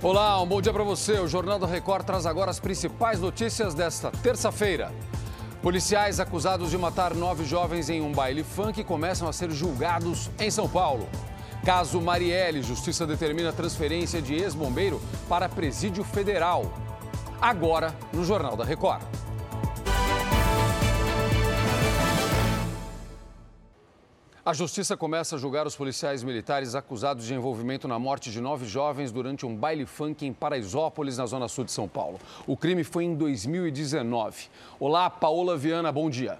Olá, um bom dia para você. O Jornal da Record traz agora as principais notícias desta terça-feira. Policiais acusados de matar nove jovens em um baile funk começam a ser julgados em São Paulo. Caso Marielle, Justiça determina transferência de ex-bombeiro para presídio federal. Agora, no Jornal da Record. A justiça começa a julgar os policiais militares acusados de envolvimento na morte de nove jovens durante um baile funk em Paraisópolis, na zona sul de São Paulo. O crime foi em 2019. Olá, Paola Viana, bom dia.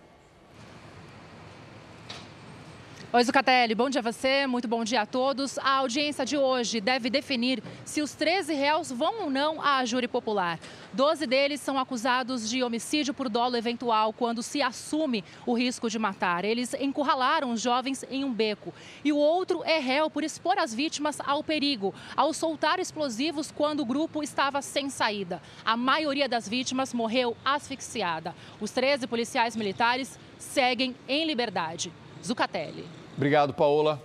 Oi, Zucatelli, bom dia a você, muito bom dia a todos. A audiência de hoje deve definir se os 13 réus vão ou não à júri popular. Doze deles são acusados de homicídio por dolo eventual, quando se assume o risco de matar. Eles encurralaram os jovens em um beco. E o outro é réu por expor as vítimas ao perigo, ao soltar explosivos quando o grupo estava sem saída. A maioria das vítimas morreu asfixiada. Os 13 policiais militares seguem em liberdade. Zucatelli. Obrigado, Paola.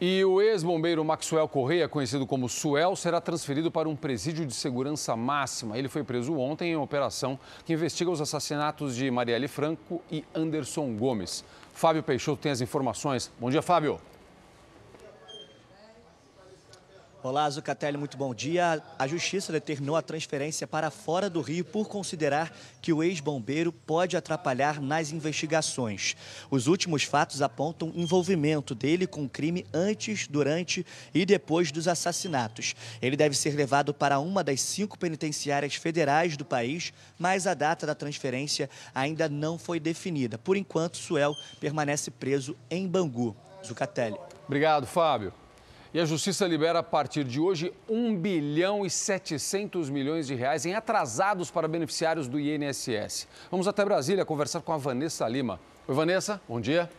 E o ex-bombeiro Maxwell Correia, conhecido como Suel, será transferido para um presídio de segurança máxima. Ele foi preso ontem em operação que investiga os assassinatos de Marielle Franco e Anderson Gomes. Fábio Peixoto tem as informações. Bom dia, Fábio. Olá, Zucatelli, muito bom dia. A Justiça determinou a transferência para fora do Rio por considerar que o ex-bombeiro pode atrapalhar nas investigações. Os últimos fatos apontam envolvimento dele com o crime antes, durante e depois dos assassinatos. Ele deve ser levado para uma das cinco penitenciárias federais do país, mas a data da transferência ainda não foi definida. Por enquanto, Suel permanece preso em Bangu. Zucatelli. Obrigado, Fábio. E a Justiça libera a partir de hoje 1 bilhão e 700 milhões de reais em atrasados para beneficiários do INSS. Vamos até Brasília conversar com a Vanessa Lima. Oi, Vanessa, bom dia.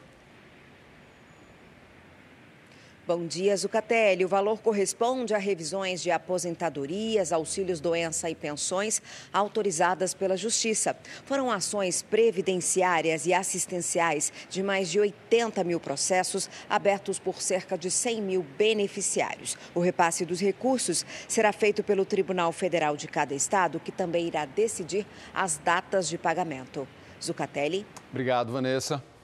Bom dia, Zucatelli. O valor corresponde a revisões de aposentadorias, auxílios doença e pensões autorizadas pela Justiça. Foram ações previdenciárias e assistenciais de mais de 80 mil processos abertos por cerca de 100 mil beneficiários. O repasse dos recursos será feito pelo Tribunal Federal de cada estado, que também irá decidir as datas de pagamento. Zucatelli. Obrigado, Vanessa.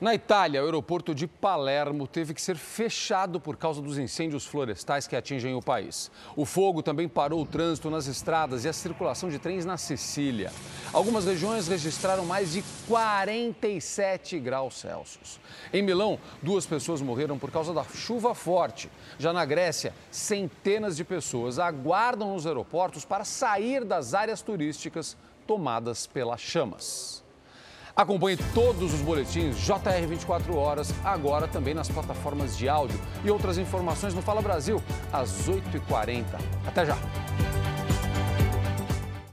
Na Itália, o aeroporto de Palermo teve que ser fechado por causa dos incêndios florestais que atingem o país. O fogo também parou o trânsito nas estradas e a circulação de trens na Sicília. Algumas regiões registraram mais de 47 graus Celsius. Em Milão, duas pessoas morreram por causa da chuva forte. Já na Grécia, centenas de pessoas aguardam nos aeroportos para sair das áreas turísticas tomadas pelas chamas. Acompanhe todos os boletins JR 24 horas, agora também nas plataformas de áudio e outras informações no Fala Brasil, às 8h40. Até já!